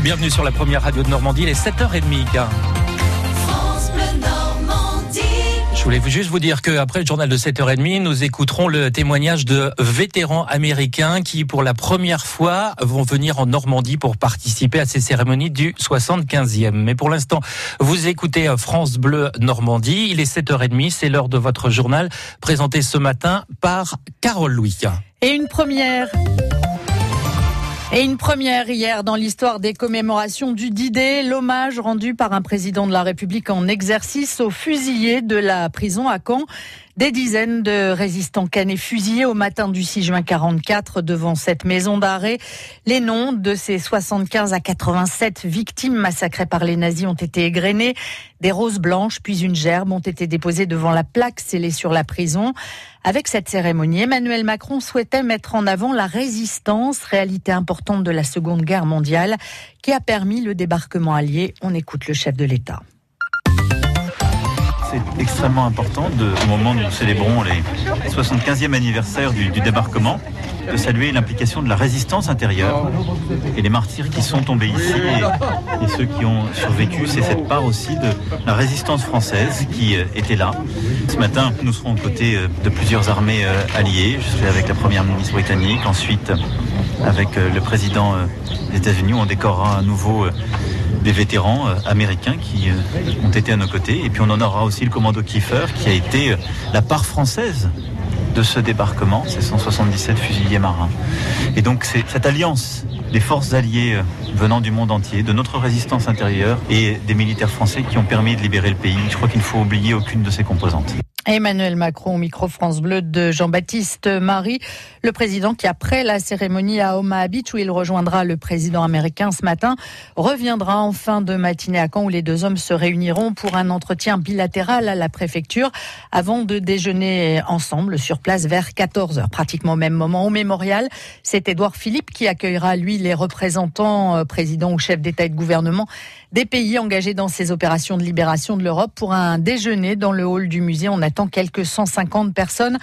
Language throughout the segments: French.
Bienvenue sur la première radio de Normandie, il est 7h30. Je voulais juste vous dire qu'après le journal de 7h30, nous écouterons le témoignage de vétérans américains qui, pour la première fois, vont venir en Normandie pour participer à ces cérémonies du 75e. Mais pour l'instant, vous écoutez France Bleu Normandie. Il est 7h30, c'est l'heure de votre journal présenté ce matin par Carole Louis. Et une première. Et une première hier dans l'histoire des commémorations du D-Day, l'hommage rendu par un président de la République en exercice aux fusillés de la prison à Caen. Des dizaines de résistants canés fusillés au matin du 6 juin 44 devant cette maison d'arrêt. Les noms de ces 75 à 87 victimes massacrées par les nazis ont été égrenés. Des roses blanches puis une gerbe ont été déposées devant la plaque scellée sur la prison. Avec cette cérémonie, Emmanuel Macron souhaitait mettre en avant la résistance, réalité importante de la Seconde Guerre mondiale, qui a permis le débarquement allié. On écoute le chef de l'État c'est extrêmement important au moment où nous célébrons les 75e anniversaire du, débarquement, de saluer l'implication de la résistance intérieure et les martyrs qui sont tombés ici et, ceux qui ont survécu. C'est cette part aussi de la résistance française qui euh, était là. Ce matin, nous serons aux côtés euh, de plusieurs armées euh, alliées. Je serai avec la première ministre britannique, ensuite avec le président des États-Unis. On décorera à nouveau des vétérans euh, américains qui euh, ont été à nos côtés. Et puis on aura aussi le commando Kiefer qui a été euh, la part française de ce débarquement, ces 177 fusiliers marins. Et donc c'est cette alliance des forces alliées venant du monde entier, de notre résistance intérieure et des militaires français qui ont permis de libérer le pays. Je crois qu'il ne faut oublier aucune de ces composantes. Emmanuel Macron micro France Bleu de Jean-Baptiste Marie, le président qui après la cérémonie à Omaha Beach où il rejoindra le président américain ce matin, reviendra en fin de matinée à Caen où les deux hommes se réuniront pour un entretien bilatéral à la préfecture avant de déjeuner ensemble sur place vers 14h, pratiquement au même moment au mémorial. C'est Édouard Philippe qui accueillera lui les représentants, euh, présidents ou chefs d'État et de gouvernement des pays engagés dans ces opérations de libération de l'Europe pour un déjeuner dans le hall du musée. On attend quelques 150 personnes.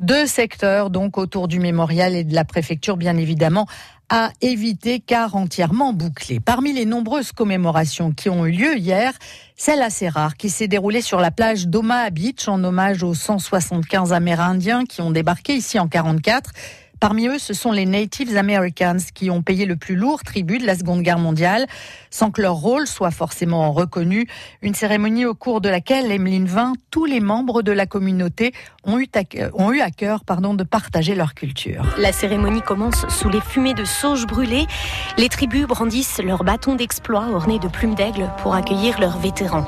Deux secteurs donc autour du mémorial et de la préfecture, bien évidemment, à éviter car entièrement bouclé. Parmi les nombreuses commémorations qui ont eu lieu hier, celle assez rare qui s'est déroulée sur la plage d'Omaha Beach en hommage aux 175 Amérindiens qui ont débarqué ici en 44. Parmi eux, ce sont les Native Americans qui ont payé le plus lourd tribut de la Seconde Guerre mondiale, sans que leur rôle soit forcément reconnu. Une cérémonie au cours de laquelle, Emeline Vin, tous les membres de la communauté ont eu à, ont eu à cœur pardon, de partager leur culture. La cérémonie commence sous les fumées de sauge brûlées. Les tribus brandissent leurs bâtons d'exploit ornés de plumes d'aigle pour accueillir leurs vétérans.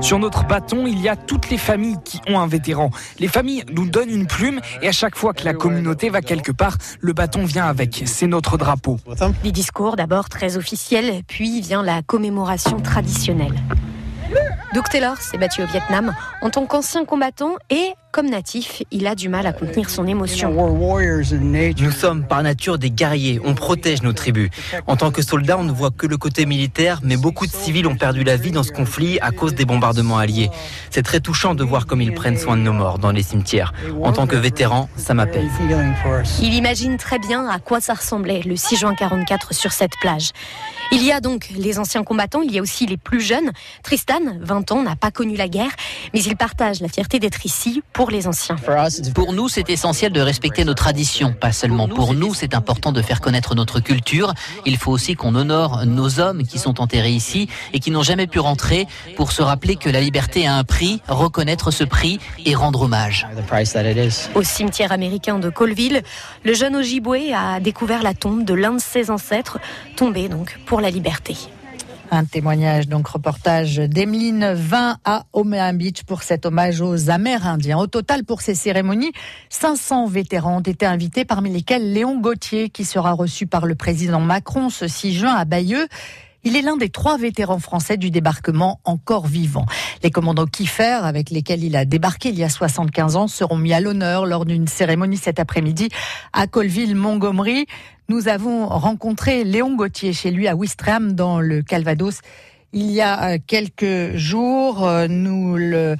Sur notre bâton, il y a toutes les familles qui ont un vétéran. Les familles nous donnent une plume et à chaque fois que la communauté va quelque part, le bâton vient avec. C'est notre drapeau. Des discours d'abord très officiels, puis vient la commémoration traditionnelle. Doug Taylor s'est battu au Vietnam en tant qu'ancien combattant et, comme natif, il a du mal à contenir son émotion. Nous sommes par nature des guerriers, on protège nos tribus. En tant que soldats, on ne voit que le côté militaire, mais beaucoup de civils ont perdu la vie dans ce conflit à cause des bombardements alliés. C'est très touchant de voir comme ils prennent soin de nos morts dans les cimetières. En tant que vétéran, ça m'appelle. Il imagine très bien à quoi ça ressemblait le 6 juin 44 sur cette plage. Il y a donc les anciens combattants, il y a aussi les plus jeunes. Tristan, 20 ans, n'a pas connu la guerre, mais il partage la fierté d'être ici pour les anciens. Pour nous, c'est essentiel de respecter nos traditions. Pas seulement pour nous, c'est important de faire connaître notre culture. Il faut aussi qu'on honore nos hommes qui sont enterrés ici et qui n'ont jamais pu rentrer pour se rappeler que la liberté a un prix, reconnaître ce prix et rendre hommage. Au cimetière américain de Colville, le jeune Ojibwe a découvert la tombe de l'un de ses ancêtres, tombé donc pour la liberté. Un témoignage, donc reportage d'Emeline 20 à Omaha Beach pour cet hommage aux Amérindiens. Au total, pour ces cérémonies, 500 vétérans ont été invités, parmi lesquels Léon Gauthier, qui sera reçu par le président Macron ce 6 juin à Bayeux. Il est l'un des trois vétérans français du débarquement encore vivants. Les commandants Kiefer, avec lesquels il a débarqué il y a 75 ans, seront mis à l'honneur lors d'une cérémonie cet après-midi à Colville-Montgomery. Nous avons rencontré Léon Gauthier chez lui à Ouistreham dans le Calvados. Il y a euh, quelques jours. Euh, nous le,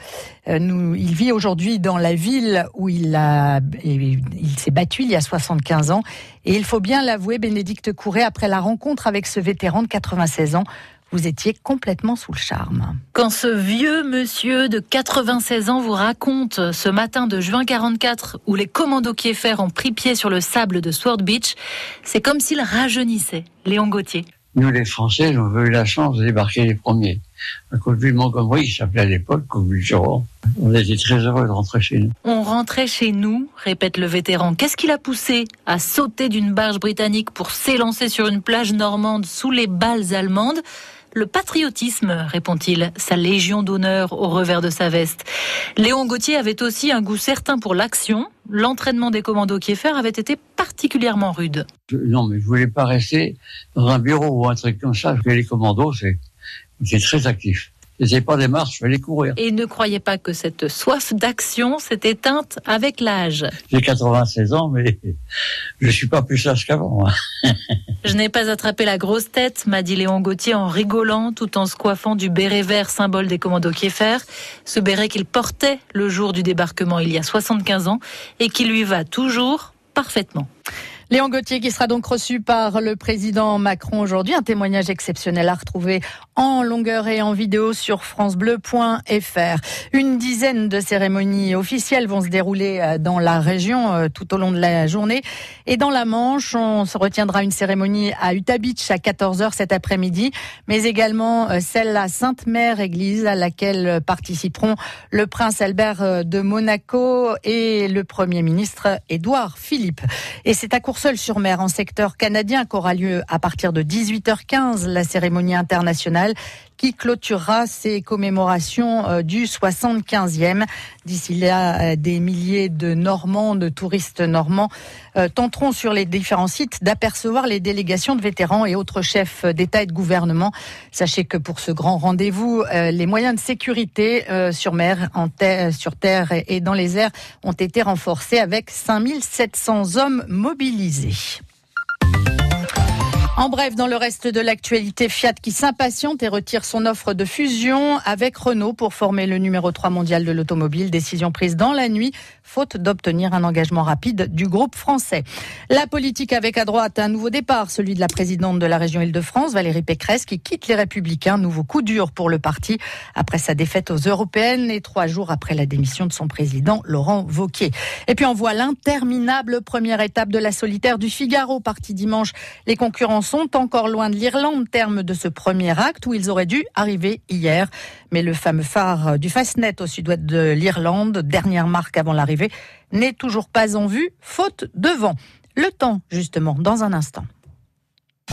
euh, nous, il vit aujourd'hui dans la ville où il a, il s'est battu il y a 75 ans. Et il faut bien l'avouer, Bénédicte Courret, après la rencontre avec ce vétéran de 96 ans, vous étiez complètement sous le charme. Quand ce vieux monsieur de 96 ans vous raconte ce matin de juin 44 où les commandos Kieffer ont pris pied sur le sable de Sword Beach, c'est comme s'il rajeunissait. Léon Gauthier. Nous, les Français, nous avons eu la chance de débarquer les premiers. Un coup de Montgomery, qui s'appelait à l'époque Colville-Juron. On était très heureux de rentrer chez nous. On rentrait chez nous, répète le vétéran. Qu'est-ce qui l'a poussé à sauter d'une barge britannique pour s'élancer sur une plage normande sous les balles allemandes? Le patriotisme, répond-il, sa légion d'honneur au revers de sa veste. Léon Gauthier avait aussi un goût certain pour l'action. L'entraînement des commandos Kieffer avait été particulièrement rude. non, mais je voulais pas rester dans un bureau ou un truc comme ça, que les commandos, c'est très actif n'ai pas des marches, je vais les courir. Et ne croyez pas que cette soif d'action s'est éteinte avec l'âge. J'ai 96 ans, mais je suis pas plus sage qu'avant. Hein. je n'ai pas attrapé la grosse tête, m'a dit Léon Gauthier en rigolant, tout en se coiffant du béret vert symbole des commandos Kieffer, ce béret qu'il portait le jour du débarquement il y a 75 ans et qui lui va toujours parfaitement. Léon Gauthier qui sera donc reçu par le président Macron aujourd'hui. Un témoignage exceptionnel à retrouver en longueur et en vidéo sur francebleu.fr. Une dizaine de cérémonies officielles vont se dérouler euh, dans la région euh, tout au long de la journée. Et dans la Manche, on se retiendra une cérémonie à Utah Beach à 14h cet après-midi, mais également euh, celle à Sainte-Mère Église à laquelle participeront le prince Albert de Monaco et le premier ministre Édouard Philippe. Et c'est à Courseul-sur-Mer, en secteur canadien, qu'aura lieu à partir de 18h15 la cérémonie internationale qui clôturera ces commémorations euh, du 75e. D'ici là, euh, des milliers de Normands, de touristes normands, euh, tenteront sur les différents sites d'apercevoir les délégations de vétérans et autres chefs d'État et de gouvernement. Sachez que pour ce grand rendez-vous, les moyens de sécurité sur mer, sur terre et dans les airs ont été renforcés avec 5700 hommes mobilisés. En bref, dans le reste de l'actualité, Fiat qui s'impatiente et retire son offre de fusion avec Renault pour former le numéro 3 mondial de l'automobile. Décision prise dans la nuit, faute d'obtenir un engagement rapide du groupe français. La politique avec à droite un nouveau départ, celui de la présidente de la région Île-de-France, Valérie Pécresse, qui quitte les Républicains. Nouveau coup dur pour le parti après sa défaite aux Européennes et trois jours après la démission de son président, Laurent Vauquier. Et puis on voit l'interminable première étape de la solitaire du Figaro, parti dimanche. Les concurrents sont encore loin de l'Irlande, terme de ce premier acte où ils auraient dû arriver hier. Mais le fameux phare du Fastnet au sud-ouest de l'Irlande, dernière marque avant l'arrivée, n'est toujours pas en vue, faute de vent. Le temps, justement, dans un instant.